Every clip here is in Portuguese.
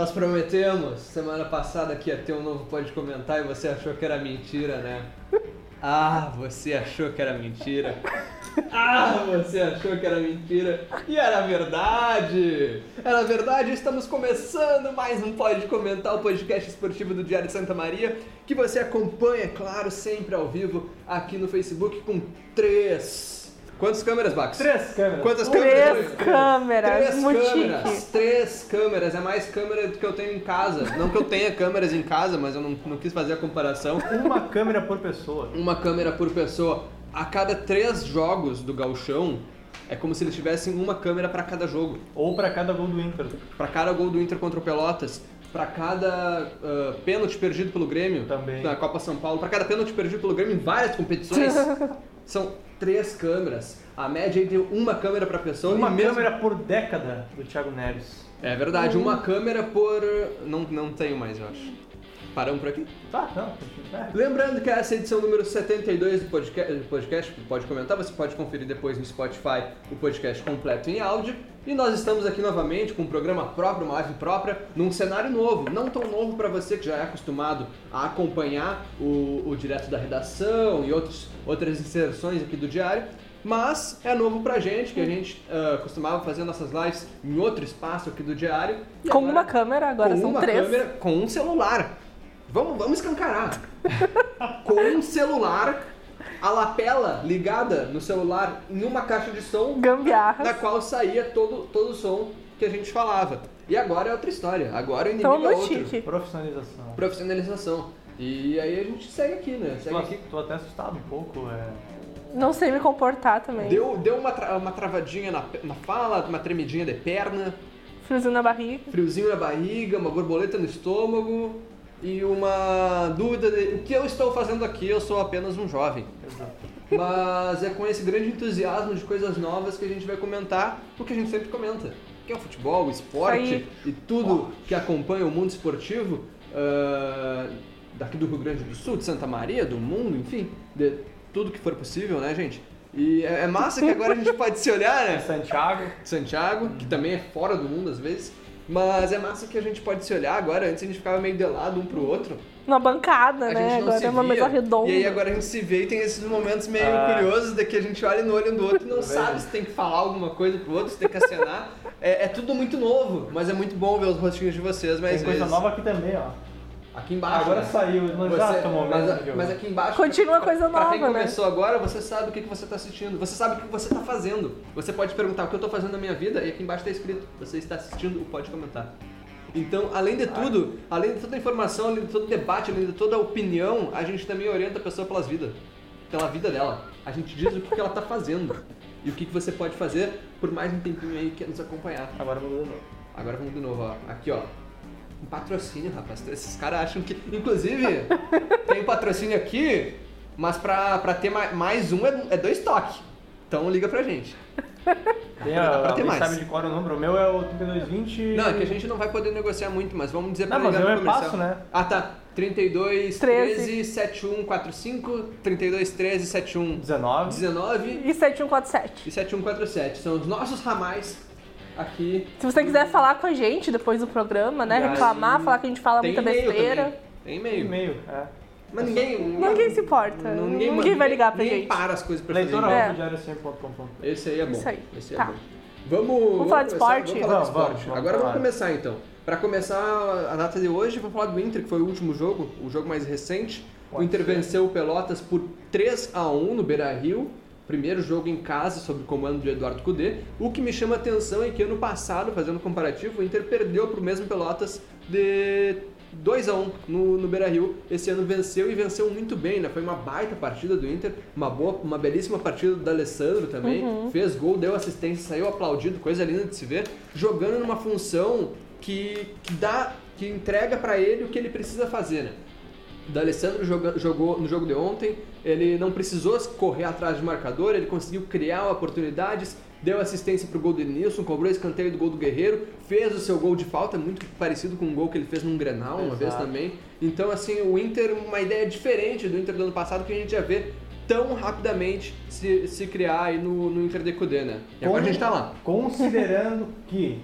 Nós prometemos semana passada que ia ter um novo Pode Comentar e você achou que era mentira, né? Ah, você achou que era mentira. Ah, você achou que era mentira. E era verdade. Era verdade. Estamos começando mais um Pode Comentar, o podcast esportivo do Diário de Santa Maria, que você acompanha, claro, sempre ao vivo aqui no Facebook com três Quantas câmeras, Bax? Três câmeras. Quantas Três câmeras? câmeras, Três muito câmeras. chique. Três câmeras. É mais câmera do que eu tenho em casa. Não que eu tenha câmeras em casa, mas eu não, não quis fazer a comparação. Uma câmera por pessoa. Uma câmera por pessoa. A cada três jogos do gauchão, é como se eles tivessem uma câmera para cada jogo. Ou pra cada gol do Inter. Para cada gol do Inter contra o Pelotas, para cada ah, pênalti perdido pelo Grêmio Também. na Copa São Paulo, para cada pênalti perdido pelo Grêmio em várias competições, são três câmeras. A média é de uma câmera para pessoa. Uma e mesmo- câmera por década do Thiago Neves. É verdade, uma câmera por. Não, não tenho mais, eu acho. Paramos por aqui? Tá, não. É. Lembrando que essa é a edição número 72 do podcast, do podcast, pode comentar, você pode conferir depois no Spotify o podcast completo em áudio. E nós estamos aqui novamente com um programa próprio, uma live própria, num cenário novo. Não tão novo para você que já é acostumado a acompanhar o, o direto da redação e outros, outras inserções aqui do diário. Mas é novo pra gente, que a gente ah, costumava fazer nossas lives em outro espaço aqui do diário. E Com agora- uma câmera, agora com são uma três. câmera, com um celular. Vamos, vamos escancarar. com um celular, a lapela ligada no celular em uma caixa de som, Gambiarras. da qual saía todo, todo o som que a gente falava. E agora é outra história. Agora o inimigo Então, é outro. chique. Profissionalização. Profissionalização. E aí a gente segue aqui, né? Tô, Segue aqui. tô até assustado um pouco. É... Não sei me comportar também. Deu, deu uma, tra- uma travadinha na, na fala, uma tremidinha de perna, Friozinho na barriga. friozinho na barriga, uma borboleta no estômago e uma dúvida de o que eu estou fazendo aqui, eu sou apenas um jovem. Exato. Mas é com esse grande entusiasmo de coisas novas que a gente vai comentar o que a gente sempre comenta, que é o futebol, o esporte Aí. e tudo que acompanha o mundo esportivo ah, daqui do Rio Grande do Sul, de Santa Maria, do mundo, enfim, de tudo que for possível, né, gente? E é é massa que agora a gente pode se olhar, né? Santiago. Santiago, que também é fora do mundo às vezes. Mas é massa que a gente pode se olhar agora. Antes a gente ficava meio de lado um pro outro. Uma bancada, A né? gente não Agora é uma mesa redonda. E aí agora a gente se vê e tem esses momentos meio Ah. curiosos de que a gente olha no olho um do outro e não Tá sabe se tem que falar alguma coisa pro outro, se tem que acenar. é, é tudo muito novo, mas é muito bom ver os rostinhos de vocês. Mas Tem coisa vezes- nova aqui também, ó. Aqui embaixo. Agora né? saiu, no Você- exato momento. mas, mas aqui embaixo. Continua pra- coisa Pra quem nova, né? começou agora, você sabe o que, que você está assistindo. Você sabe o que você está fazendo. Você pode perguntar o que eu estou fazendo na minha vida e aqui embaixo está escrito. Você está assistindo, pode comentar. Então, além de tudo, além de toda a informação, além de todo o debate, além de toda a opinião, a gente também orienta a pessoa pelas vidas. Pela vida dela. A gente diz o que, que ela está fazendo. E o que, que você pode fazer por mais um tempinho aí que nos acompanhar. Agora mudou de novo. Agora vamos de novo, ó. Aqui, ó. Um patrocínio, rapaz. Esses caras acham que. Inclusive, tem um patrocínio aqui, mas pra, pra ter mais, mais um é, é dois toques. Então liga pra gente. Tem Dá a, pra ter mais. sabe de qual é o número? O meu é o 3220. Não, é que a gente não vai poder negociar muito, mas vamos dizer pra Não, mas ligar eu no é comercial. passo, né? Ah, tá. 32 13. 13 7145, 32 13 71 19. 19 E 7147. e 7147. São os nossos ramais aqui. Se você quiser falar com a gente depois do programa, né? Aí, Reclamar, falar que a gente fala muita besteira. também. Tem e-mail. E-mail, é. Mas ninguém. Ninguém se importa. Não- Ninguém, vai ligar pra ninguém gente. para as coisas pra fazer. Leitora É. arroba diariocempre.com.br. Esse aí é bom. Isso aí. Esse Tá. é bom. Vamos, vamos falar de esporte? Vamos falar de Vamos, vamos, esporte. vamos Agora falar. vamos começar então. Pra começar a data de hoje, vamos falar do Inter, que foi o último jogo, o jogo mais recente. o Inter ser. venceu o Pelotas por 3 a 1 no Beira-Rio. Primeiro jogo em casa sob o comando de Eduardo Cudê. O que me chama a atenção é que ano passado, fazendo um comparativo, o Inter perdeu pro mesmo Pelotas de 2 a 1 no, no Beira-Rio. Esse ano venceu e venceu muito bem, né? Foi uma baita partida do Inter, uma boa, uma belíssima partida do Alessandro também. Fez gol, deu assistência, saiu aplaudido, coisa linda de se ver, jogando numa função que, que dá, que entrega pra ele o que ele precisa fazer, né? O D'Alessandro joga- jogou no jogo de ontem, ele não precisou correr atrás de marcador, ele conseguiu criar oportunidades, deu assistência pro gol do Nilson, cobrou escanteio do gol do Guerreiro, fez o seu gol de falta, muito parecido com o gol que ele fez num Grenal uma vez Exato. também. Então, assim, o Inter, uma ideia diferente do Inter do ano passado que a gente já vê tão rapidamente se, se criar aí no, no Inter de Cudê, né? E agora a gente tá lá. Considerando que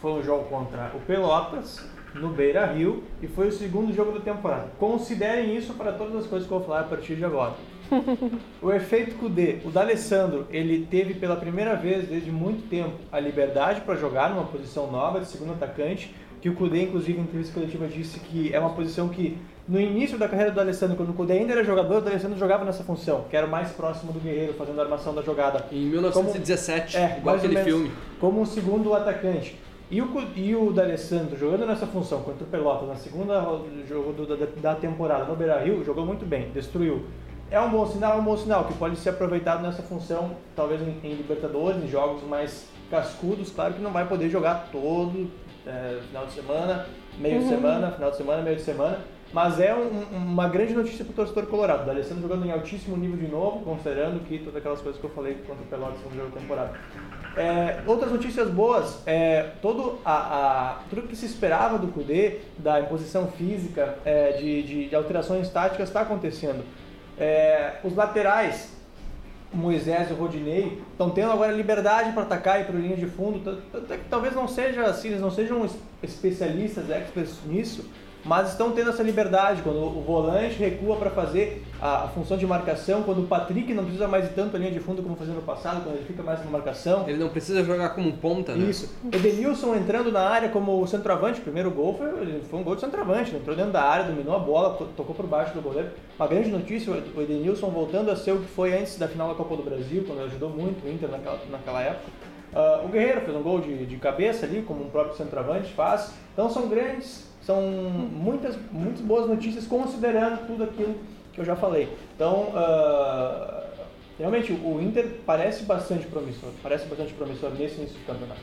foi um jogo contra o Pelotas, no Beira Rio e foi o segundo jogo da temporada. Considerem isso para todas as coisas que eu vou falar a partir de agora. o efeito Kudê, o D'Alessandro, ele teve pela primeira vez desde muito tempo a liberdade para jogar numa posição nova de segundo atacante, que o Kudê inclusive em entrevista coletiva disse que é uma posição que no início da carreira do Alessandro, quando o Kudê ainda era jogador, o Alessandro jogava nessa função, que era o mais próximo do Guerreiro, fazendo a armação da jogada. Em 1917, Como- é, igual mais ou aquele menos filme. Como um segundo atacante. E o, e o D'Alessandro jogando nessa função contra o Pelota na segunda jogo do- da, da temporada no Beira-Rio, jogou muito bem, destruiu. É um bom sinal, é um bom sinal que pode ser aproveitado nessa função, talvez em, em Libertadores, em jogos mais cascudos. Claro que não vai poder jogar todo é, final de semana, meio de semana, final de semana, meio de semana. Mas é um- uma grande notícia para o torcedor colorado. O D'Alessandro jogando em altíssimo nível de novo, considerando que todas aquelas coisas que eu falei contra o Pelotas no jogo da temporada. É, outras notícias boas, é, todo a, a- tudo que se esperava do Kudê, da imposição física, é, de, de- de alterações táticas, está acontecendo. É, os laterais, Moisés e Rodinei, estão tendo agora liberdade para atacar e para linha de fundo. Talvez não seja assim, eles não sejam es- especialistas, experts nisso, mas estão tendo essa liberdade quando o volante recua para fazer a, função de marcação, quando o Patrick não precisa mais ir tanto a linha de fundo como fazia no passado, quando ele fica mais na marcação. Ele não precisa jogar como ponta, né? Isso. Edenilson entrando na área como centroavante, o primeiro gol foi, foi um gol de centroavante, entrou dentro da área, dominou a bola, to- tocou por baixo do goleiro. Uma grande notícia, o Edenilson voltando a ser o que foi antes da final da Copa do Brasil, quando ajudou muito o Inter naquela, naquela época. Ah, o Guerreiro fez um gol de, de cabeça ali, como um próprio centroavante faz. Então são grandes, são muitas, muitas boas notícias considerando tudo aquilo que eu já falei. Então, ah, realmente, o Inter parece bastante promissor, parece bastante promissor nesse início do campeonato.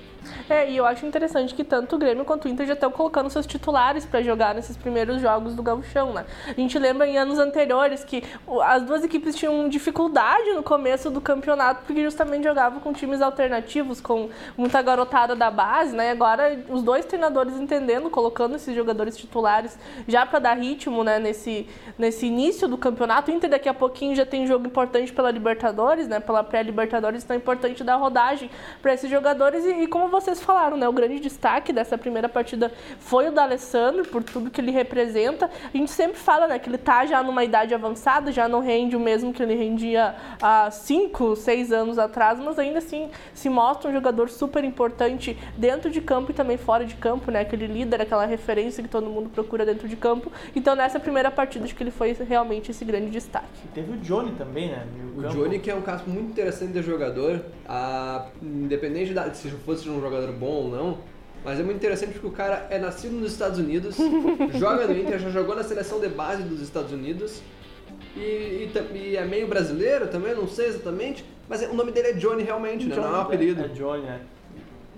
É, e eu acho interessante que tanto o Grêmio quanto o Inter já estão colocando seus titulares pra jogar nesses primeiros jogos do Gauchão, né? A gente lembra em anos anteriores que as duas equipes tinham dificuldade no começo do campeonato porque justamente jogavam com times alternativos, com muita garotada da base, né? Agora os dois treinadores entendendo, colocando esses jogadores titulares já pra dar ritmo, né, nesse, nesse início do campeonato. O Inter daqui a pouquinho já tem jogo importante pela Libertadores, né? Pela pré-Libertadores, então é importante dar rodagem para esses jogadores e, e como vocês falaram, né? O grande destaque dessa primeira partida foi o da Alessandro, por tudo que ele representa. A gente sempre fala, né, que ele tá já numa idade avançada, já não rende o mesmo que ele rendia há 5, 6 anos atrás, mas ainda assim se mostra um jogador super importante dentro de campo e também fora de campo, né? Aquele líder, aquela referência que todo mundo procura dentro de campo. Então nessa primeira partida acho que ele foi realmente esse grande destaque. E teve o Johnny também, né? O. Johnny, que é um caso muito interessante de jogador, a- independente da, se fosse um jogador bom ou não, mas é muito interessante porque o cara é nascido nos Estados Unidos, joga no Inter, já jogou na seleção de base dos Estados Unidos e, e e é meio brasileiro também, não sei exatamente, mas é- o nome dele é Johnny realmente, né? não é um apelido. É, Johnny, né?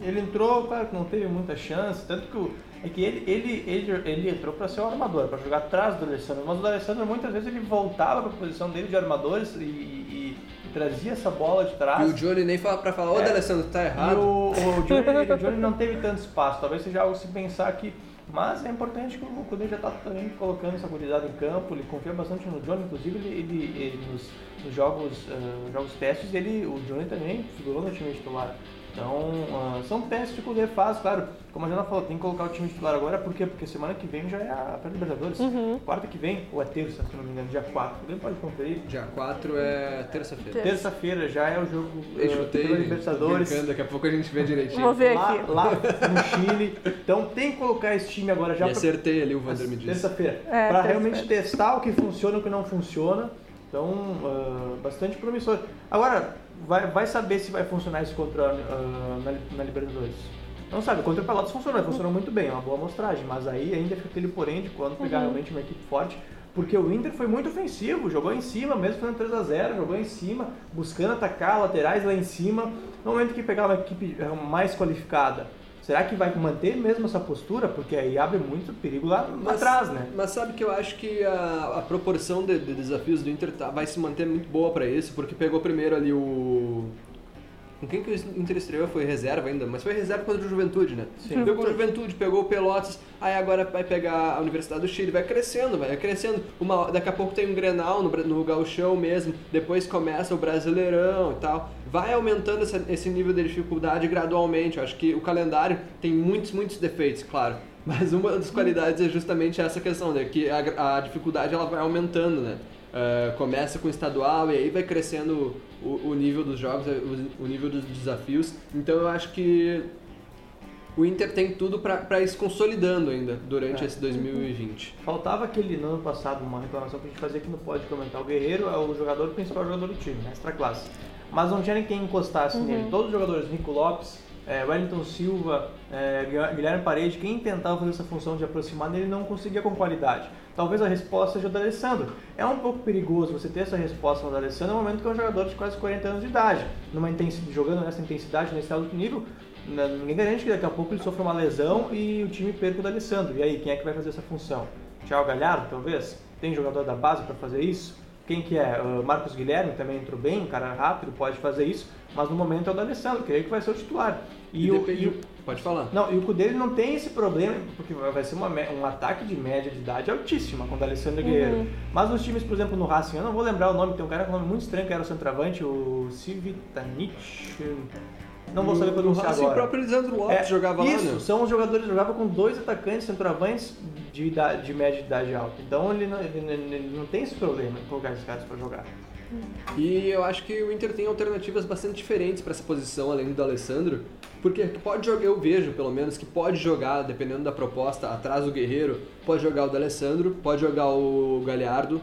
Ele entrou, claro que não teve muita chance, tanto que o, é que ele, ele, ele, ele entrou para ser um armador, para jogar atrás do Alessandro, mas o Alessandro muitas vezes ele voltava para a posição dele de armadores e- e trazia essa bola de E trás. o Johnny nem fala pra falar, ô É. D'Alessandro, tá E errado. o, o, Johnny, o Johnny não teve tanto espaço, talvez seja algo se pensar aqui. Mas é importante que o Kudê já está também colocando essa qualidade em campo, ele confia bastante no Johnny, inclusive ele, ele- ele nos, nos jogos, ah, jogos testes, ele, o Johnny também figurou no time titular. Então, ah, são testes que o Kudê faz, claro. Como a Jana falou, tem que colocar o time titular agora, por quê? Porque semana que vem já é a pré-libertadores. Quarta que vem, ou é terça, se não me engano, dia 4. O Kudê pode conferir. Dia 4 é terça-feira. Terça-feira já é o jogo Eu ah, chutei, pela tô Libertadores. brincando, daqui a pouco a gente vê direitinho. Vou ver lá, aqui. lá no Chile. Então tem que colocar esse time agora já E acertei ali, o Vander me disse. terça-feira. É, para terça-feira. realmente testar o que funciona e o que não funciona. Então, ah, bastante promissor. Agora, vai, vai saber se vai funcionar isso contra ah, na, na Libertadores. Não sabe, contra o Pelotas funcionou, funcionou muito bem, é uma boa amostragem, mas aí ainda fica aquele porém de quando pegar realmente uma equipe forte, porque o Inter foi muito ofensivo, jogou em cima, mesmo fazendo 3 a 0 jogou em cima, buscando atacar laterais lá em cima. No momento que pegar uma equipe eh, mais qualificada, será que vai manter mesmo essa postura? Porque aí abre muito perigo lá atrás, né? Mas sabe que eu acho que a, a proporção de, de desafios do Inter tá- vai se manter muito boa pra isso, porque pegou primeiro ali o Com quem que o Inter estreou? Foi reserva ainda, mas foi reserva contra o Juventude, né? Sim. Pegou o Juventude, pegou o Pelotas, aí agora vai pegar a Universidade do Chile, vai crescendo, vai crescendo. Uma, daqui a pouco tem um Grenal no, no Gauchão mesmo, depois começa o Brasileirão e tal. Vai aumentando essa- esse nível de dificuldade gradualmente. Eu acho que o calendário tem muitos, muitos defeitos, claro. Mas uma das qualidades é justamente essa questão, né? Que a, a dificuldade ela vai aumentando, né? Uh, começa com o estadual e aí vai crescendo o, o nível dos jogos, o, o nível dos desafios. Então eu acho que o Inter tem tudo para ir se consolidando ainda durante É. esse 2020. Faltava aquele no ano passado, uma reclamação que a gente fazia que não pode comentar. O Guerreiro é o jogador principal jogador do time, extra classe. Mas não tinha ninguém que encostasse nele. Todos os jogadores, Nico Lopes, é, Wellington Silva, é, Guilherme Parede, quem tentava fazer essa função de aproximar nele não conseguia com qualidade. Talvez a resposta seja o do Alessandro. É um pouco perigoso você ter essa resposta no Alessandro no momento que é um jogador de quase 40 anos de idade, numa intensidade, jogando nessa intensidade, nesse alto nível. né, Ninguém garante que daqui a pouco ele sofra uma lesão e o time perca o do Alessandro. E aí, quem é que vai fazer essa função? Thiago Galhardo, talvez? Tem jogador da base para fazer isso? Quem que é? Uh, Marcos Guilherme também entrou bem, um cara rápido, pode fazer isso, mas no momento é o do Alessandro, que é ele que vai ser o titular. E, o, depende- e o- Pode falar. não, e o Cudê não tem esse problema, porque vai ser uma um ataque de média de idade altíssima com o Alessandro Guerreiro. Mas nos times, por exemplo, no Racing, eu não vou lembrar o nome, tem um cara com um nome muito estranho que era o centroavante, o Civitanich. Não vou saber pronunciar agora. o próprio Lisandro Lopes É, jogava isso, lá, né? são os jogadores que jogavam com dois atacantes centroavantes de, idade, de média de idade alta. Então ele não, ele, ele- não tem esse problema em colocar esses caras para jogar. E eu acho que o Inter tem alternativas bastante diferentes para essa posição, além do Alessandro, porque pode jogar, eu vejo pelo menos que pode jogar, dependendo da proposta, atrás do Guerreiro, pode jogar o do Alessandro, pode jogar o Galhardo,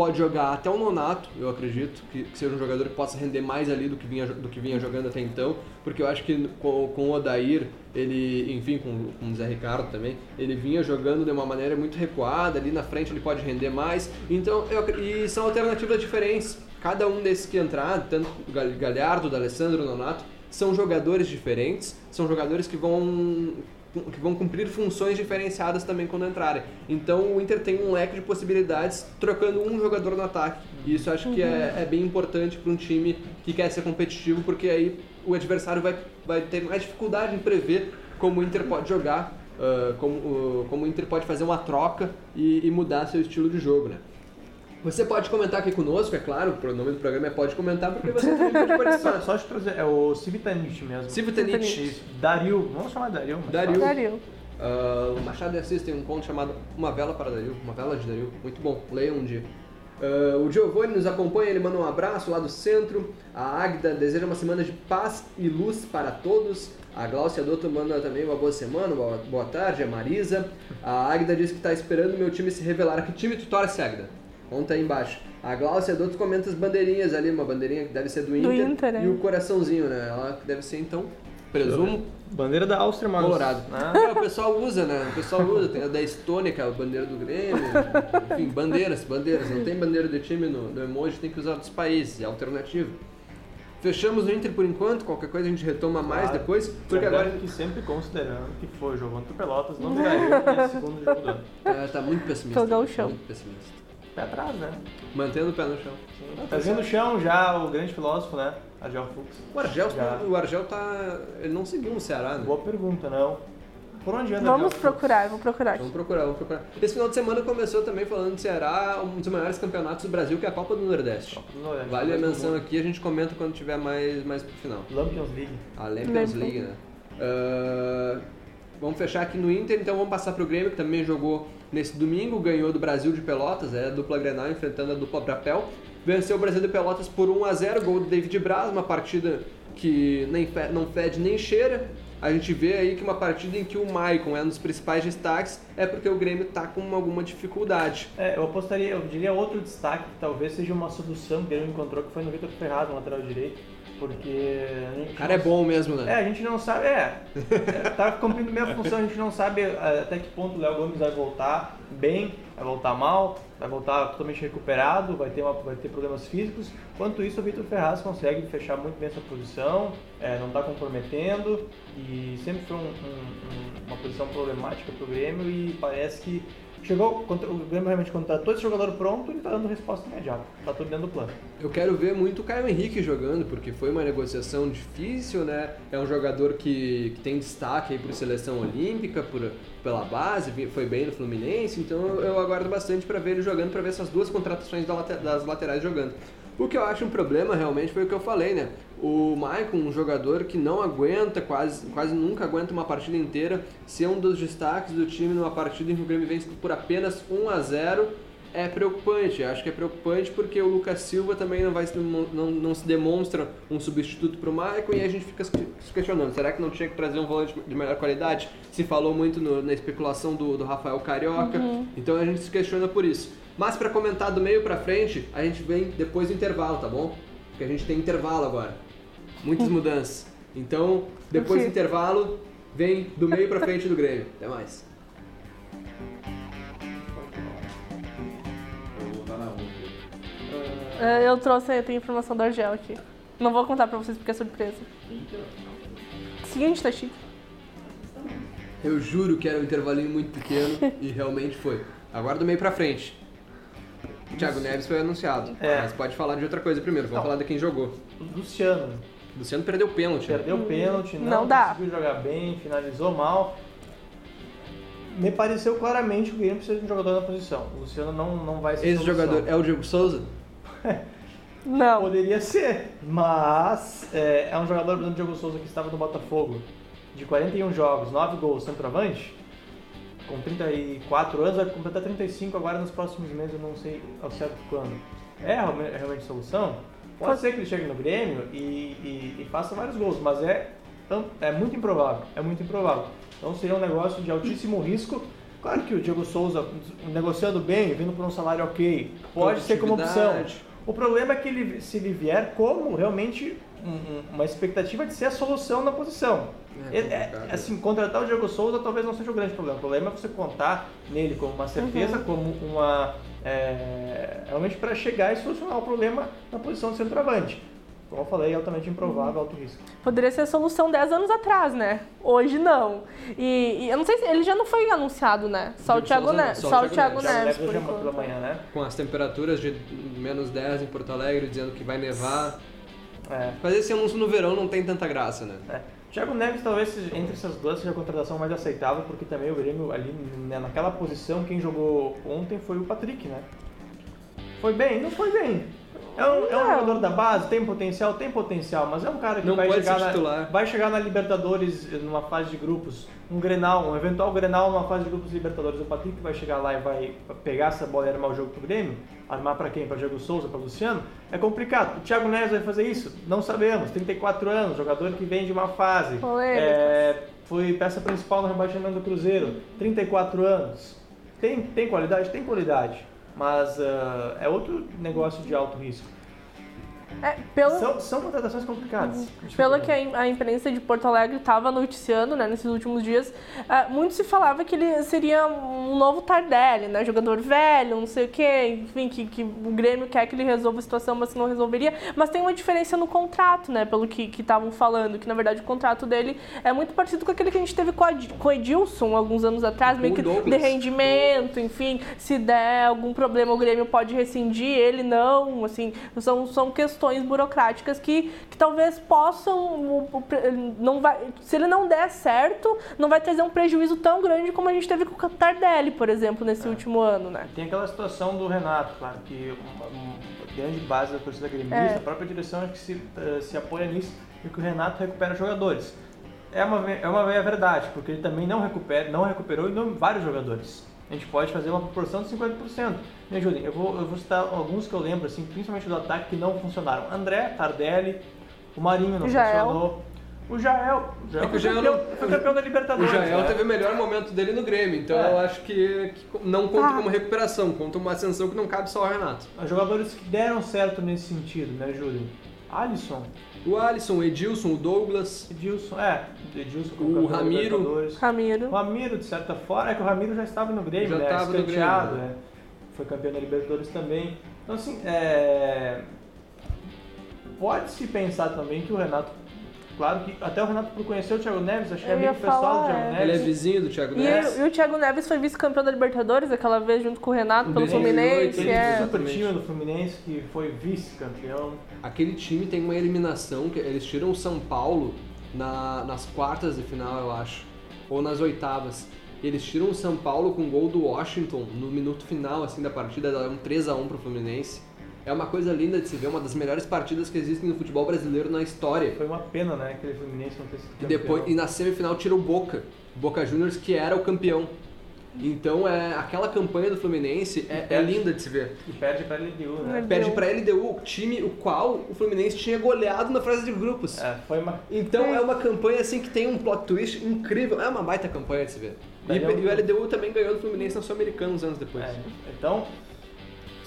pode jogar até o Nonato, eu acredito, que, que seja um jogador que possa render mais ali do que vinha, do que vinha jogando até então, porque eu acho que com, com o Odair, ele, enfim, com, com o Zé Ricardo também, ele vinha jogando de uma maneira muito recuada, ali na frente ele pode render mais, então, eu, e são alternativas diferentes, cada um desses que entrar, tanto Galhardo, o Alessandro, o Nonato, são jogadores diferentes, são jogadores que vão que vão cumprir funções diferenciadas também quando entrarem. Então o Inter tem um leque de possibilidades trocando um jogador no ataque. E isso acho que é, é bem importante para um time que quer ser competitivo, porque aí o adversário vai, vai ter mais dificuldade em prever como o Inter pode jogar, ah, como, ah, como o Inter pode fazer uma troca e, e mudar seu estilo de jogo, né? Você pode comentar aqui conosco, é claro, o nome do programa é Pode Comentar, porque você também pode Só, participar. só deixa eu trazer, é o Civitanich mesmo. Civitanich. Dario, vamos chamar Dario. mas Dario. fácil. Dario. Ah, o Machado de Assis tem um conto chamado Uma Vela para Dario, uma vela de Dario, muito bom, leiam um dia. Ah, o Giovanni nos acompanha, ele manda um abraço lá do centro. A Águida deseja uma semana de paz e luz para todos. A Glaucia Dotto manda também uma boa semana, boa, boa tarde. A Marisa. A Águida diz que está esperando o meu time se revelar. Que time tu torce, Águida? Conta aí embaixo. A Glaucia Dotto comenta as bandeirinhas ali, uma bandeirinha que deve ser do Inter. Inter, é. E o coraçãozinho, né? Ela que deve ser então, presumo, Bandeira da Áustria, mas... Colorado. né? É, o pessoal usa, né? O pessoal usa. Tem a da Estônia, que é a bandeira do Grêmio. Enfim, bandeiras, bandeiras. Não tem bandeira de time no, no emoji, tem que usar dos países. É alternativo. Fechamos o Inter por enquanto. Qualquer coisa a gente retoma mais Claro. depois. Porque agora que sempre considerando que foi jogando pro Pelotas, não ganhou nesse segundo jogo do ano. é, tá muito pessimista. Pelo gauchão. Muito pessimista. Pé atrás, né? Mantendo o pé no chão. Tá vendo no chão já o grande filósofo, né? Argel Fux. O Argel, Já. o Argel tá. Ele não seguiu no Ceará, né? Boa pergunta, não. Por onde anda Vamos procurar, vou procurar. Vamos procurar, vamos procurar. Esse final de semana começou também falando de Ceará, um dos maiores campeonatos do Brasil, que é a Copa do Nordeste. Não, é, Vale a menção aqui, a gente comenta quando tiver mais, mais pro final. Lampions League. A Champions. League, né? Ah, vamos fechar aqui no Inter, então vamos passar pro Grêmio, que também jogou nesse domingo, ganhou do Brasil de Pelotas, é a dupla Grenal enfrentando a dupla Brapel. Venceu o Brasil de Pelotas por 1 a 0 gol do David Braz, uma partida que nem fe- não fede nem cheira. A gente vê aí que uma partida em que o Maicon é um dos principais destaques é porque o Grêmio tá com alguma dificuldade. É, eu apostaria, eu diria outro destaque que talvez seja uma solução que ele encontrou, que foi no Vitor Ferraz, no lateral direito. Porque. O cara é não- bom mesmo, É, né? a gente não sabe. É, é, tá cumprindo a mesma função, a gente não sabe é, até que ponto o Léo Gomes vai voltar bem, vai voltar mal, vai voltar totalmente recuperado, vai ter, uma, vai ter problemas físicos. Enquanto isso, o Vitor Ferraz consegue fechar muito bem essa posição, é, não está comprometendo e sempre foi um- um- um- uma posição problemática para o Grêmio e parece que Chegou, o Grêmio realmente contratou esse jogador pronto ele tá dando resposta imediata. Tá tudo dentro do plano. Eu quero ver muito o Caio Henrique jogando, porque foi uma negociação difícil, né? É um jogador que, que tem destaque aí por seleção olímpica, por, pela base, foi bem no Fluminense, então eu, aguardo bastante para ver ele jogando, para ver essas duas contratações das laterais jogando. O que eu acho um problema realmente foi o que eu falei, né? O Maicon, um jogador que não aguenta, quase, quase nunca aguenta uma partida inteira, ser um dos destaques do time numa partida em que o Grêmio vence por apenas 1 a 0 é preocupante. Acho que é preocupante porque o Lucas Silva também não, vai se não, não se demonstra um substituto para o Maicon e a gente fica se questionando: será que não tinha que trazer um volante de melhor qualidade? Se falou muito no- na especulação do, do Rafael Carioca, então a gente se questiona por isso. Mas para comentar do meio para frente, a gente vem depois do intervalo, tá bom? Porque a gente tem intervalo agora. Muitas mudanças. Então, depois do intervalo, vem do meio para frente do Grêmio. Até mais. É, Eu trouxe, eu tenho informação da Argel aqui. Não vou contar pra vocês porque é surpresa. Seguinte, tá chique. Eu juro que era um intervalinho muito pequeno e realmente foi. Agora do meio pra frente. O Thiago Neves foi anunciado. É. Mas pode falar de outra coisa primeiro. Vamos Não. falar de quem jogou. O Luciano Luciano perdeu o pênalti. né? perdeu o pênalti, não, Não dá. conseguiu jogar bem, finalizou mal. Me pareceu claramente que o Grêmio precisa de um jogador na posição. O Luciano não, não vai ser Esse solução. jogador é o Diego Souza? Não. Poderia ser, mas é, é um jogador, exemplo, Diego Souza, que estava no Botafogo, de 41 jogos, 9 gols, centroavante, com 34 anos, vai completar 35 agora nos próximos meses, eu não sei ao certo quando. É realmente, é realmente solução? Pode ser que ele chegue no Grêmio e, e- e faça vários gols, mas é, é muito improvável, é muito improvável. Então seria um negócio de altíssimo risco. Claro que o Diego Souza, negociando bem, vindo por um salário ok, pode ser como opção. O problema é que ele, se ele vier como realmente um- um- uma expectativa de ser a solução na posição. É É- é- assim, contratar o Diego Souza talvez não seja o grande problema. O problema é você contar nele como uma certeza, Uhum. como uma. é, realmente para chegar e solucionar o problema na posição de centroavante. Como eu falei, altamente improvável, alto risco. Poderia ser a solução 10 anos atrás, né? Hoje não. E, e eu não sei se ele já não foi anunciado, né? Só o Diego Thiago Souza só o Só o Thiago Neves. Thiago Neves, Neves por enquanto. manhã, né? Com as temperaturas de menos 10 em Porto Alegre, dizendo que vai nevar. É. Fazer esse anúncio no verão não tem tanta graça, né? É. Thiago Neves talvez entre essas duas seja a contratação mais aceitável, porque também o Grêmio ali né, naquela posição, quem jogou ontem foi o Patrick, né? Foi bem? Não foi bem. É um, é um jogador da base, tem potencial, tem potencial, mas é um cara que Não vai, pode chegar ser na, titular. vai chegar na Libertadores numa fase de grupos, um Grenal, um eventual Grenal numa fase de grupos de Libertadores. O Patrick vai chegar lá e vai pegar essa bola e armar o jogo pro Grêmio, armar pra quem? Pra Diego Souza, pra Luciano? É complicado. O Thiago Neves vai fazer isso? Não sabemos. 34 anos, jogador que vem de uma fase. Polêmicas. É, foi peça principal no rebaixamento do Cruzeiro, 34 anos. Tem, tem qualidade? Tem qualidade. Mas ah, é outro negócio de alto risco. É, pelo, São, são contratações complicadas. Pelo que a, im- a imprensa de Porto Alegre estava noticiando né, nesses últimos dias, ah, muito se falava que ele seria um novo Tardelli, né? Jogador velho, não sei o quê, enfim, que, que o Grêmio quer que ele resolva a situação, mas que não resolveria. Mas tem uma diferença no contrato, né? Pelo que estavam falando, que na verdade o contrato dele é muito parecido com aquele que a gente teve com, a, com o Edilson alguns anos atrás, meio que de rendimento, enfim, se der algum problema o Grêmio pode rescindir, ele não, assim, são, são questões burocráticas que, que talvez possam, não vai, se ele não der certo, não vai trazer um prejuízo tão grande como a gente teve com o Tardelli, por exemplo, nesse último ano, né? Tem aquela situação do Renato, claro, que uma, uma grande base da torcida gremista, É. a própria direção acho que se, eh, se apoia nisso, e que o Renato recupera jogadores. É uma, é uma meia verdade, porque ele também não, recupera, não recuperou e não vários jogadores. A gente pode fazer uma proporção de 50%. Me ajudem, eu vou, eu vou citar alguns que eu lembro, assim, principalmente do ataque, que não funcionaram. André, Tardelli, o Marinho não Jael. funcionou. O Jael, o Jael, É que o foi, Jael campeão, não- foi campeão da O Libertadores. Jael né? teve o melhor momento dele no Grêmio, então É. eu acho que, que não conta Ah. como recuperação, conta uma ascensão que não cabe só ao Renato. Os jogadores que deram certo nesse sentido, me ajudem. Alisson, O Alisson, o Edilson, o Douglas, Edilson, é, Edilson O Ramiro. Ramiro. O Ramiro, de certa forma, é que o Ramiro já estava no Grêmio, Já né? estava no Grêmio, né? Foi campeão da Libertadores também. Então, assim, é... pode-se pensar também que o Renato claro que até o Renato por conhecer o Thiago Neves, acho que é amigo pessoal do Thiago é. Neves. Ele é vizinho do Thiago E, Neves. e o Thiago Neves foi vice-campeão da Libertadores aquela vez junto com o Renato Em pelo 2008, Fluminense. Aquele É. super time do Fluminense que foi vice-campeão. Aquele time tem uma eliminação que eles tiram o São Paulo na- nas quartas de final, eu acho, ou nas oitavas. Eles tiram o São Paulo com o gol do Washington no minuto final assim da partida, dá um 3 a 1 pro Fluminense. É uma coisa linda de se ver, uma das melhores partidas que existem no futebol brasileiro na história. Foi uma pena, né, aquele Fluminense não ter sido E depois e na semifinal tira o Boca, Boca Juniors que era o campeão. Então é aquela campanha do Fluminense é, é linda de se ver. E perde pra LDU, né? Perde pra LDU, o time o qual o Fluminense tinha goleado na fase de grupos. É, foi uma... Então é uma campanha assim que tem um plot twist incrível. É uma baita campanha de se ver. E, é um- e o LDU também ganhou do Fluminense na Sul-Americana uns anos depois. É, então,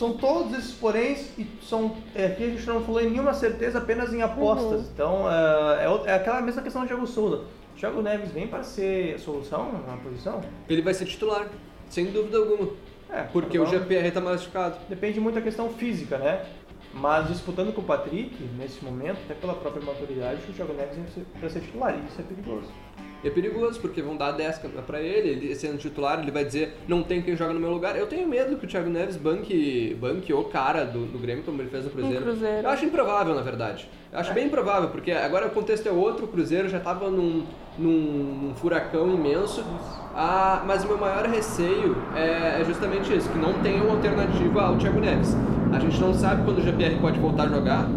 são todos esses poréns e são. É, aqui a gente não falou em nenhuma certeza, apenas em apostas. Uhum. Então, é, é é aquela mesma questão do Thiago Souza. O Thiago Neves vem para ser a solução na posição? Ele vai ser titular, sem dúvida alguma. É, Porque o então, GPR tá machucado. Depende muito da questão física, né? Mas disputando com o Patrick, nesse momento, até pela própria maturidade, o Thiago Neves vem ser- para ser titular. E isso é perigoso. É perigoso, porque vão dar 10 pra ele, ele sendo titular, ele vai dizer, não tem quem joga no meu lugar. Eu tenho medo que o Thiago Neves banque, banque o cara do, do Grêmio, como ele fez no Cruzeiro. Cruzeiro. Eu acho improvável, na verdade. Eu acho bem improvável, porque agora o contexto é outro, o Cruzeiro já tava num, num, num furacão imenso. Ah, mas o meu maior receio é, é justamente isso, que não tem uma alternativa ao Thiago Neves. A gente não sabe quando o GPR pode voltar a jogar,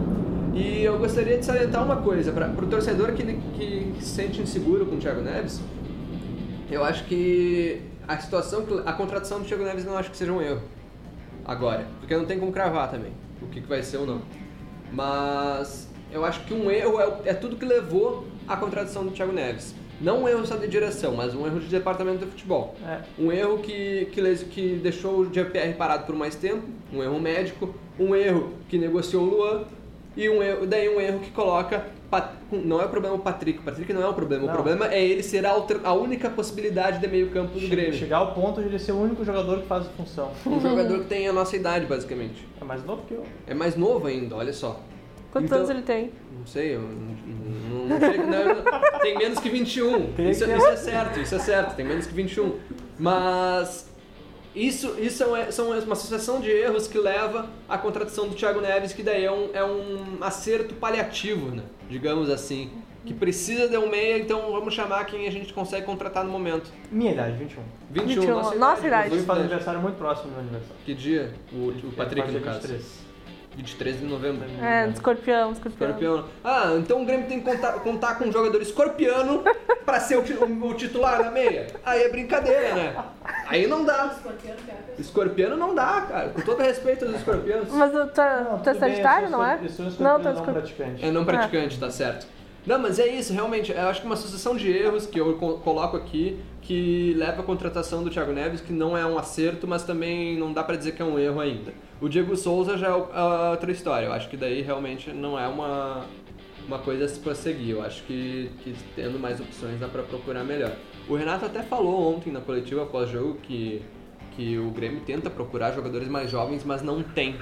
e eu gostaria de salientar uma coisa, para o torcedor que, que se sente inseguro com o Thiago Neves, eu acho que a situação, a contratação do Thiago Neves não acho que seja um erro. Agora, porque não tem como cravar também o que, que vai ser ou não. Mas eu acho que um erro é, o- é tudo que levou à contratação do Thiago Neves. Não um erro só de direção, mas um erro de departamento de futebol. É. Um erro que, que, que deixou o GPR parado por mais tempo, um erro médico, um erro que negociou o Luan e um erro, daí um erro que coloca. Pat- Não é o problema o Patrick, o Patrick não é o problema, o Não. problema é ele ser a, alter- a única possibilidade de meio campo do Grêmio. Chegar ao ponto de ele ser o único jogador que faz a função. Um jogador que tem a nossa idade, basicamente. É mais novo que eu. É mais novo ainda, olha só. Quantos Então- anos ele tem? Não sei, eu não, não, não, chego- não, tem menos que 21. Teria Isso, que- isso é certo, isso é certo, tem menos que 21. Mas isso, isso é uma- são uma sucessão de erros que leva à contratação do Thiago Neves, que daí é um, é um acerto paliativo, né? digamos assim. Que precisa de um meia, então vamos chamar quem a gente consegue contratar no momento. Minha idade, 21. 21, 21, nossa, nossa idade. idade. Fazer idade. aniversário muito próximo do meu aniversário. Que dia? O, o Patrick, no caso. 23. 23 de novembro. É, do escorpião, escorpião. Escorpião. Ah, então o Grêmio tem que contar, contar com um jogador escorpiano pra ser o, o- o titular na meia. Aí é brincadeira, né? Aí não dá. Escorpiano não dá, cara. Com todo respeito aos escorpianos. Mas tu, tá, Não, tu é sagitário, não é? Eu sou Não, escorpião, tu é não escorpião. praticante. É não praticante, tá certo. Não, mas é isso, realmente. Eu acho que uma sucessão de erros que eu co- coloco aqui que leva à contratação do Thiago Neves, que não é um acerto, mas também não dá pra dizer que é um erro ainda. O Diego Souza já é a outra história. Eu acho que daí realmente não é uma, uma coisa a se prosseguir. Eu acho que, que tendo mais opções dá pra procurar melhor. O Renato até falou ontem na coletiva pós-jogo que, que o Grêmio tenta procurar jogadores mais jovens, mas não tem.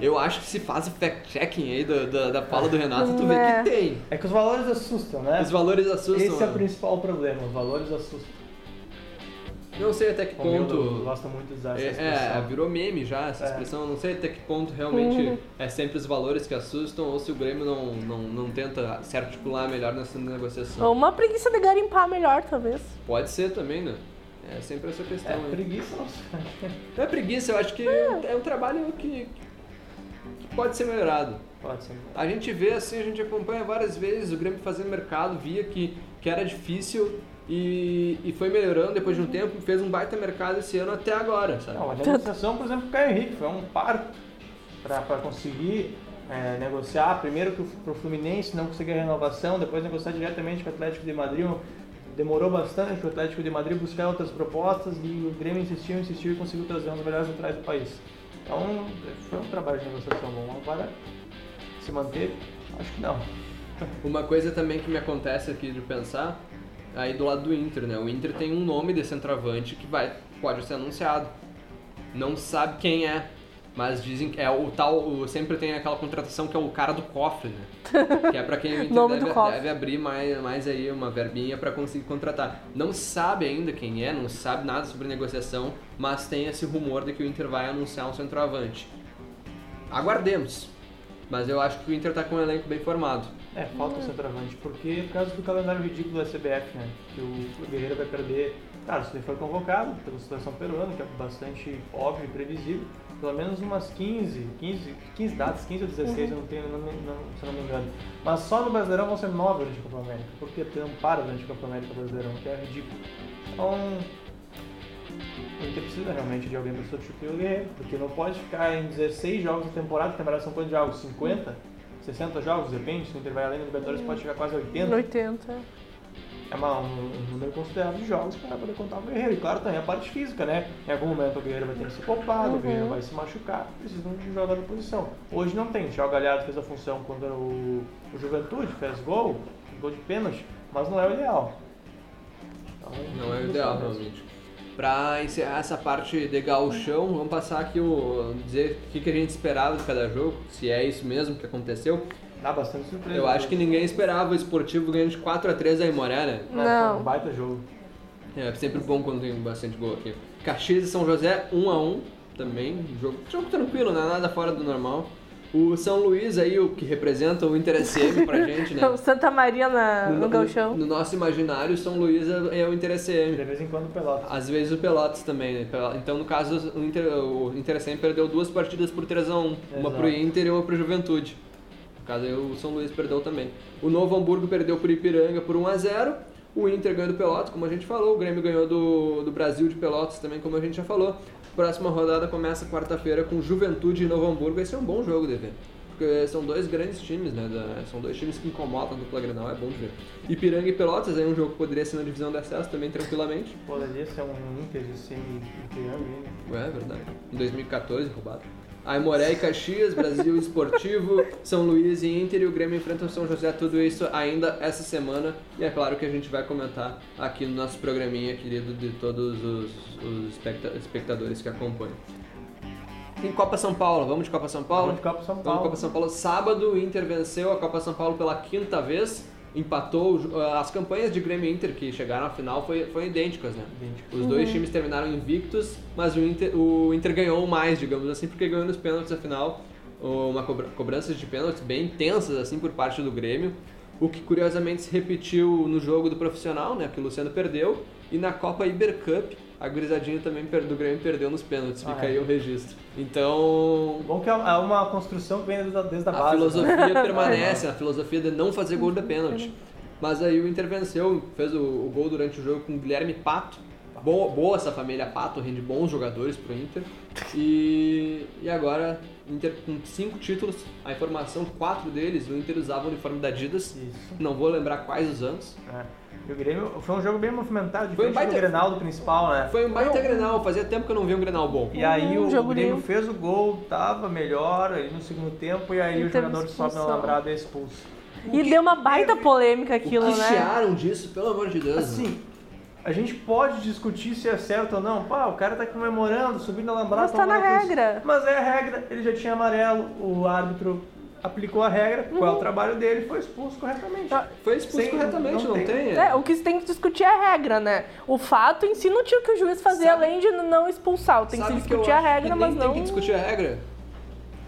Eu acho que se faz o fact-checking aí da, da, da fala do Renato, tu vê É. que tem. É que os valores assustam, né? Os valores assustam. Esse é o né? principal problema, os valores assustam. Não sei até que ponto. gosta muito de usar essa É, expressão. é, virou meme já essa É. expressão. Não sei até que ponto realmente é sempre os valores que assustam ou se o Grêmio não, não, não tenta se articular melhor nessa negociação. Ou uma preguiça de garimpar melhor, talvez. Pode ser também, né? É sempre essa É, questão. né? preguiça não sei. Não é preguiça, eu acho que é um trabalho que, que pode ser melhorado. Pode ser. A gente vê assim, a gente acompanha várias vezes o Grêmio fazendo mercado, via que, que era difícil e, e foi melhorando depois de um tempo, fez um baita mercado esse ano até agora, sabe? Não, a negociação, por exemplo, com o Caio Henrique foi um parto para conseguir é, negociar. Primeiro para o Fluminense não conseguir a renovação, depois negociar diretamente com o Atlético de Madrid. Demorou bastante para o Atlético de Madrid buscar outras propostas e o Grêmio insistiu, insistiu e conseguiu trazer um dos melhores atrás do país. Então foi um trabalho de negociação bom. Agora, se manter, acho que não. Uma coisa também que me acontece aqui de pensar, aí do lado do Inter, né? O Inter tem um nome de centroavante que vai, pode ser anunciado. Não sabe quem é. Mas dizem que é o tal, o- sempre tem aquela contratação que é o cara do cofre, né? Que é pra quem o Inter deve, deve abrir mais, mais aí uma verbinha pra conseguir contratar. Não sabe ainda quem é, não sabe nada sobre negociação, mas tem esse rumor de que o Inter vai anunciar um centroavante. Aguardemos. Mas eu acho que o Inter tá com um elenco bem formado. É, falta o centroavante, porque é por causa do calendário ridículo da CBF, né? Que o Guerreiro vai perder. Claro, se ele for convocado pela situação peruana, que é bastante óbvio e previsível, pelo menos umas 15, 15, 15 datas, 15 ou 16, eu não tenho, não, não, se eu não me engano. Mas só no Brasileirão vão ser 9 durante a Copa América, porque não para durante a Copa América Brasileirão, que é ridículo. Então, Inter precisa realmente de alguém para substituir o Guerreiro, porque não pode ficar em 16 jogos da temporada, a temporada são quantos jogos? 50? 60 jogos, depende, se o Inter vai além da Libertadores pode chegar quase a 80. 80. É uma- um, um número considerável de jogos para poder contar o Guerreiro. E claro, também a parte física, né? Em algum momento o Guerreiro vai ter que ser poupado, o Guerreiro vai se machucar, precisa de um jogador de posição. Hoje não tem, o Thiago Galhardo fez a função contra o, o Juventude, fez gol, gol de pênalti, mas não é o ideal. Então, Não é o ideal, realmente. Pra encerrar essa parte de gauchão, vamos passar aqui o dizer o que, que a gente esperava de cada jogo, se é isso mesmo que aconteceu. Dá bastante surpresa. Eu acho que ninguém esperava o esportivo ganhando de 4x3 a Imoré, né? É, foi Não. um baita jogo. É sempre bom quando tem bastante gol aqui. Caxias e São José 1x1 também, jogo, jogo tranquilo, não é nada fora do normal. O São Luís aí, o que representa o Inter SM pra gente, né? O Santa Maria na, no, Galchão. no nosso imaginário, o São Luís é, é o Inter SM. De vez em quando pelota. Às vezes o Pelotas também, né? Então, no caso, o Inter, o Inter SM perdeu duas partidas por 3x1. Uma pro Inter e uma pro Juventude. No caso, aí, o São Luís perdeu também. O Novo Hamburgo perdeu pro Ipiranga por 1x0. O Inter ganhou do Pelotas, como a gente falou. O Grêmio ganhou do, do Brasil de Pelotas também, como a gente já falou. Próxima rodada começa quarta-feira com Juventude e Novo Hamburgo. Esse é um bom jogo de ver. Porque são dois grandes times, né? da- são dois times que incomodam a dupla Grenal, é bom de ver. Ipiranga e Pelotas, aí um jogo que poderia ser na divisão de acesso também tranquilamente. Poderia ser um Inter de semi Ipiranga? Ué, é verdade. Em 2014, roubado. Aimoré e Caxias, Brasil Esportivo, São Luís e Inter e o Grêmio enfrentam São José, tudo isso ainda essa semana. E é claro que a gente vai comentar aqui no nosso programinha querido de todos os, os especta- espectadores que acompanham. Em Copa São Paulo, vamos de Copa São Paulo? Vamos de Copa São Vamos Paulo. de Copa São Paulo. Sábado, o Inter venceu a Copa São Paulo pela quinta vez, empatou. jo- As campanhas de Grêmio e Inter que chegaram à final foi, foram idênticas, né? Idênticas. Os dois times terminaram invictos, mas o Inter, o Inter ganhou mais, digamos assim, porque ganhou nos pênaltis afinal. Uma cobra- cobranças de pênaltis bem intensas assim por parte do Grêmio, o que curiosamente se repetiu no jogo do profissional, né, que o Luciano perdeu, e na Copa Iber Cup, a gurizadinha também do Grêmio perdeu nos pênaltis, fica Ah, é. aí o registro. Então, Bom que é uma é construção que vem desde a, a a base. né? filosofia permanece, a filosofia de não fazer gol de pênalti. Mas aí o Inter venceu, fez o, o gol durante o jogo com o Guilherme Pato. Boa, boa essa família Pato, rende bons jogadores pro Inter. E, e agora, Inter com cinco títulos, a informação, quatro deles, o Inter usava o uniforme da Adidas. Isso. Não vou lembrar quais os anos. É. E o Grêmio foi um jogo bem movimentado, Foi um diferente baita- do Grenal do principal, né? Foi um baita Grenal, fazia tempo que eu não vi um Grenal bom. E aí Um o, jogo o Grêmio limpo. fez o gol, tava melhor ali no segundo tempo, e aí E o jogador sobe na lambrada e é expulso. E deu uma baita polêmica O aquilo, que né? chiaram disso, pelo amor de Deus. Assim, a gente pode discutir se é certo ou não. Pá, o cara tá comemorando, subindo na lambrada. Mas tá na tomando isso. regra. Mas é a regra, ele já tinha amarelo, o árbitro aplicou a regra, qual é o trabalho dele, foi expulso corretamente. Tá. Foi expulso Sem- corretamente, não não, tem- tem? É, o que se tem que discutir é a regra, né? O fato em si não tinha o que o juiz fazer Sabe- além de não expulsar. Tem que se Sabe que eu discutir a regra, que mas não. tem que discutir a regra.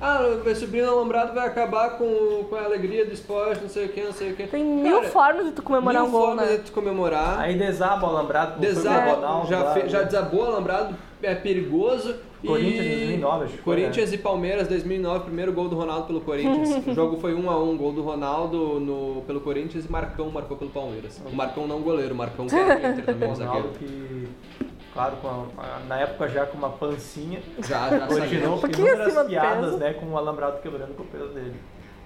Ah, vai subir no alambrado, vai acabar com, com a alegria do esporte, não sei o que, não sei o que. Tem mil Cara, formas de tu comemorar mil um gol, formas né? de tu comemorar. Aí desaba o alambrado, o Desaba, Ronaldo já, fe- né? já desabou o alambrado, é perigoso. Corinthians e... 2009, acho que foi, Corinthians e Palmeiras 2009, primeiro gol do Ronaldo pelo Corinthians. o jogo foi 1 a 1 gol do Ronaldo no, pelo Corinthians e Marcão marcou pelo Palmeiras. O Marcão não goleiro, o Marcão que era do Inter também, o zagueiro. que, claro, com a- na época já com uma pancinha, Já, já originou Um pouquinho inúmeras piadas, né, com o alambrado quebrando com o peso dele.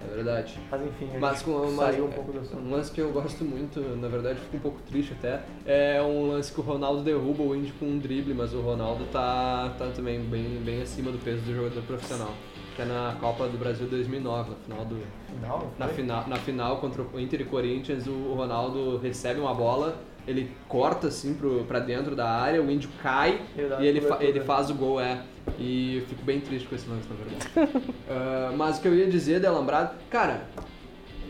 É verdade. Mas enfim, a Mas gente com uma, saiu um pouco do assunto. um lance que eu gosto muito, na verdade fico um pouco triste até, é um lance que o Ronaldo derruba o Indy com um drible, mas o Ronaldo tá, tá também bem, bem acima do peso do jogador profissional. Que é na Copa do Brasil 2009, na final do, Final, na final, na final contra o Inter e Corinthians, o Ronaldo recebe uma bola, ele corta assim pro, pra dentro da área, o índio cai e ele, fa- ele faz o gol, é. E eu fico bem triste com esse lance, na verdade. Ah, mas o que eu ia dizer de Alambrado, cara,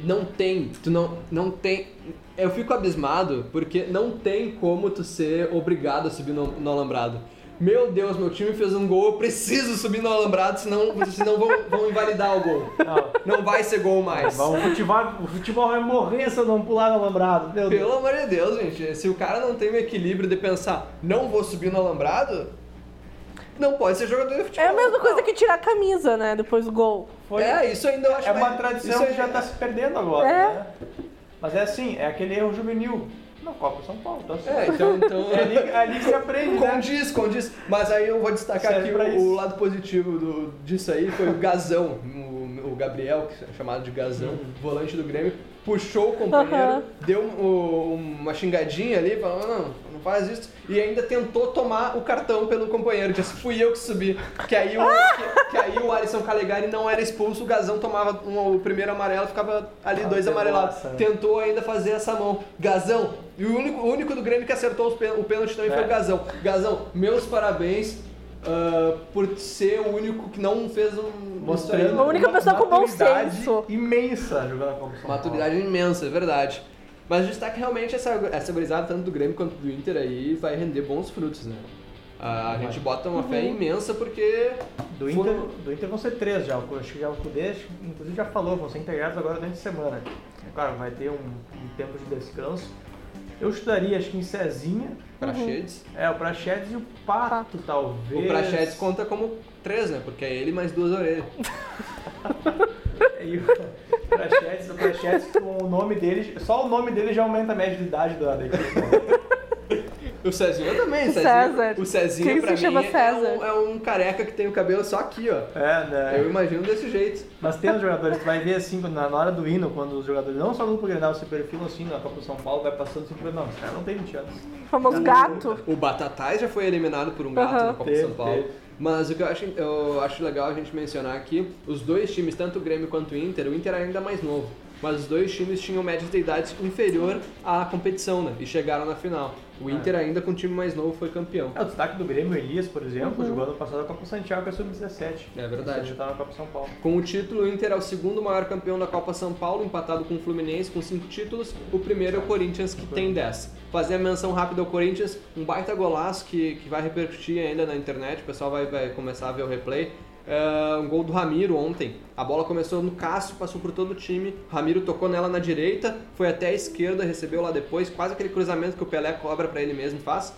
não tem, tu não, não tem. Eu fico abismado porque não tem como tu ser obrigado a subir no, no Alambrado. Meu Deus, meu time fez um gol, eu preciso subir no Alambrado, senão, senão vão, vão invalidar o gol. Não. Não vai ser gol mais. O futebol, o futebol vai morrer se eu não pular no alambrado. Meu Deus. Pelo amor de Deus, gente, se o cara não tem o equilíbrio de pensar, não vou subir no alambrado, não pode ser jogador de futebol. É a mesma coisa Não. que tirar a camisa, né? Depois do gol. Foi- É, isso ainda eu acho É uma mais- tradição isso que já tá se perdendo agora, É. né? Mas é assim, é aquele erro juvenil. Na Copa São Paulo, então assim, É, então. então... é, ali, é ali que se aprende, né? Condiz, condiz. Mas aí eu vou destacar Serve aqui o, lado positivo do, disso aí foi o Gazão, o, o Gabriel, que é chamado de Gazão, Uhum. volante do Grêmio, puxou o companheiro, Aham. deu um- uma xingadinha ali, falou, não, não faz isso, e ainda tentou tomar o cartão pelo companheiro, disse, fui eu que subi. Que aí o, que, que aí o Alisson Calegari não era expulso, o Gazão tomava um- o primeiro amarelo, ficava ali Ah, dois amarelados. massa, né? Tentou ainda fazer essa mão. Gazão, e o único, o único do Grêmio que acertou o pênalti também foi É. o Gazão. Gazão, meus parabéns ah, por ser o único que não fez um. Mostrando. A única pessoa com bom maturidade senso. imensa jogando a Copa São Paulo. Maturidade imensa, é verdade. Mas destaque realmente essa, essa gurizada, tanto do Grêmio quanto do Inter aí, vai render bons frutos, né? Ah, a Vai. gente bota uma Uhum. fé imensa porque. Do foram- Inter, do Inter vão ser três já. Acho que já o Cudê, inclusive, já falou, vão ser integrados agora durante a semana. É claro, vai ter um, um tempo de descanso. Eu estudaria, acho que em Cezinha, Prachedes. é, o Prachedes e o Pato, talvez. O Prachedes conta como três, né? Porque é ele mais duas orelhas. E o Prachedes, o Prachedes, com o nome dele, só o nome dele já aumenta a média de idade da da equipe. O Cezinha também, O Cezinha. César. O Cezinha Quem pra se chama mim é César? um, é um careca que tem o cabelo só aqui, ó. É, né? Eu imagino desse jeito. Mas tem os jogadores, tu vai ver assim, na hora do hino, quando os jogadores, não só no Grenal, se perfilam assim na Copa São Paulo, vai passando assim, não, esse cara não tem 20 anos. O famoso gato. O Batatais já foi eliminado por um gato Aham. na Copa Teve, São Paulo. teve. Mas o que eu acho, eu acho legal a gente mencionar aqui, os dois times, tanto o Grêmio quanto o Inter, o Inter é ainda mais novo, mas os dois times tinham médias de idade inferior à competição, né? E chegaram na final. O Inter ainda com um time mais novo foi campeão. É, o destaque do Grêmio, o Elias, por exemplo, jogou ano passado a Copa Santiago, que é sub-17. É verdade. Tá na Copa São Paulo. Com o título, o Inter é o segundo maior campeão da Copa São Paulo, empatado com o Fluminense com cinco títulos. O primeiro é o Corinthians, que tem 10. Fazer a menção rápida ao Corinthians, um baita golaço que, que vai repercutir ainda na internet, o pessoal vai, vai começar a ver o replay. É, um gol do Ramiro ontem. A bola começou no Cássio, passou por todo o time. Ramiro tocou nela na direita, foi até a esquerda, recebeu lá depois, quase aquele cruzamento que o Pelé cobra pra ele mesmo faz.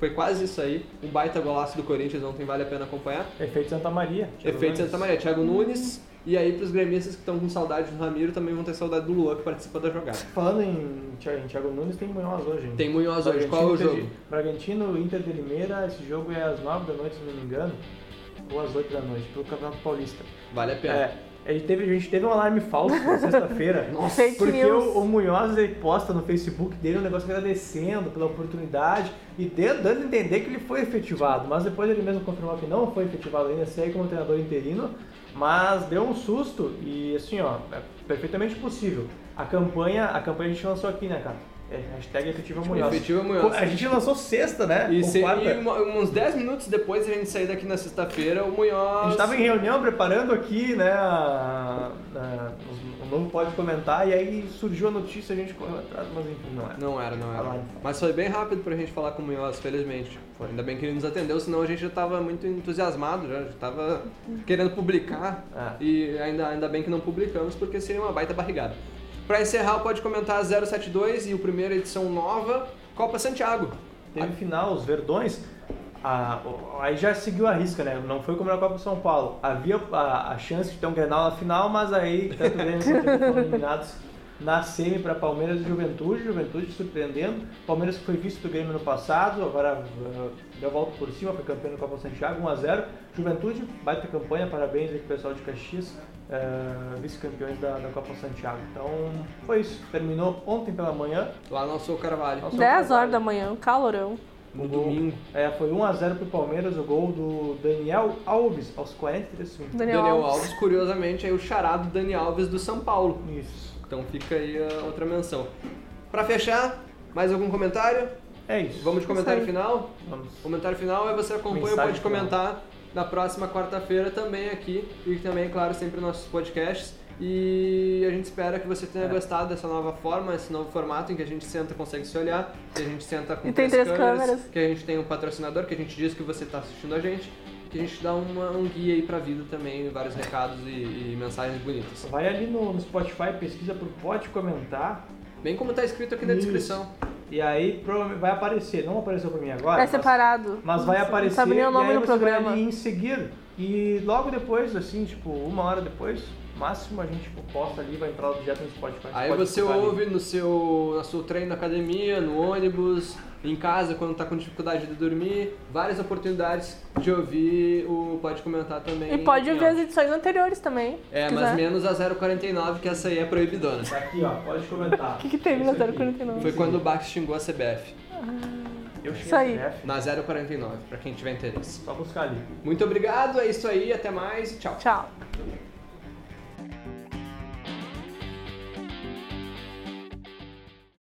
Foi quase isso aí. Um baita golaço do Corinthians ontem, vale a pena acompanhar. Efeito Santa Maria. Thiago Efeito Nunes. Santa Maria, Thiago Nunes. E aí, pros gremistas que estão com saudade do Ramiro, também vão ter saudade do Luan, que participa da jogada. Falando em Thiago, em Thiago Nunes, tem Munhoz hoje. hein? Tem Munhoz hoje, qual é o jogo? Bragantino, Inter de Limeira, esse jogo é às 9 da noite, se não me engano, ou às 8 da noite, pelo Campeonato Paulista. Vale a pena. É, a gente teve, a gente teve um alarme falso na sexta-feira. Nossa, Fake Porque news. o, o Munhoz ele posta no Facebook dele um negócio agradecendo pela oportunidade e dando, dando a entender que ele foi efetivado, mas depois ele mesmo confirmou que não foi efetivado ainda, segue como treinador interino, mas deu um susto e assim, ó, é perfeitamente possível. A campanha, a campanha a gente lançou aqui, né, cara? É, hashtag efetiva Munhoz. Efetiva Munhoz. A gente lançou sexta, né? E, se- e uma- uns 10 minutos depois de a gente sair daqui na sexta-feira, o Munhoz. A gente estava em reunião preparando aqui, né, a- a- o novo pode comentar, e aí surgiu a notícia, a gente correu atrás, mas enfim, não é. Não era, não era. Alarme. Mas foi bem rápido pra gente falar com o Munhoz, felizmente. Foi. Ainda bem que ele nos atendeu, senão a gente já tava muito entusiasmado, já, já tava querendo publicar. Ah. E ainda, ainda bem que não publicamos, porque seria uma baita barrigada. Pra encerrar, pode comentar 072 e o primeira edição nova, Copa Santiago. Teve final, os Verdões, a- aí já seguiu a risca, né? Não foi como na Copa São Paulo. Havia a, a chance de ter um Grenal na final, mas aí tanto Grêmio foram eliminados na semi para Palmeiras e Juventude. Juventude surpreendendo. Palmeiras foi vice do Grêmio no passado, agora uh, deu a volta por cima, foi campeão da Copa Santiago, 1x0. Juventude, baita campanha, parabéns aí pro pessoal de Caxias, uh, vice-campeões da, da Copa Santiago. Então foi isso, terminou ontem pela manhã. Lá no Sou Carvalho. Nossa. 10 horas da manhã, um calorão. No gol- domingo. É, foi 1x0 pro Palmeiras, o gol do Daniel Alves, aos 43 segundos. Daniel, Daniel Alves. Alves, curiosamente, é o charado Dani Alves do São Paulo. Isso. Então fica aí a outra menção. Pra fechar, mais algum comentário? É isso. Vamos de comentário final? Vamos. Comentário final é você acompanha, Mensagem pode comentar na próxima quarta-feira também aqui e também, claro, sempre nos nossos podcasts. E a gente espera que você tenha É. gostado dessa nova forma, esse novo formato em que a gente senta e consegue se olhar, que a gente senta com E tem três câmeras. que a gente tem um patrocinador, que a gente diz que você está assistindo a gente, que a gente dá uma- um guia aí pra vida também, vários recados e, e mensagens bonitas. Vai ali no, no Spotify, pesquisa por Pode Comentar. Bem como tá escrito aqui na Isso. descrição. E aí provavelmente vai aparecer. Não apareceu pra mim agora. É mas- separado. Mas vai Não aparecer sabe nem o nome e aí do você vai programa. ali em seguir. E logo depois, assim, tipo, uma hora depois, máximo a gente tipo, posta ali, vai entrar direto no Spotify. Aí você ali. ouve no seu, no seu treino na academia, no ônibus, em casa quando tá com dificuldade de dormir, várias oportunidades de ouvir o Pode Comentar também. E pode ouvir as edições anteriores também. É, mas quiser. menos a 049, que essa aí é proibidona. Tá aqui, ó, pode comentar. O que, que teve na Isso aqui. 049? Foi quando o Bax xingou a CBF. Eu Isso aí. a CBF, Na 049, pra quem tiver interesse. Só buscar ali. Muito obrigado, é isso aí, até mais e tchau. Tchau.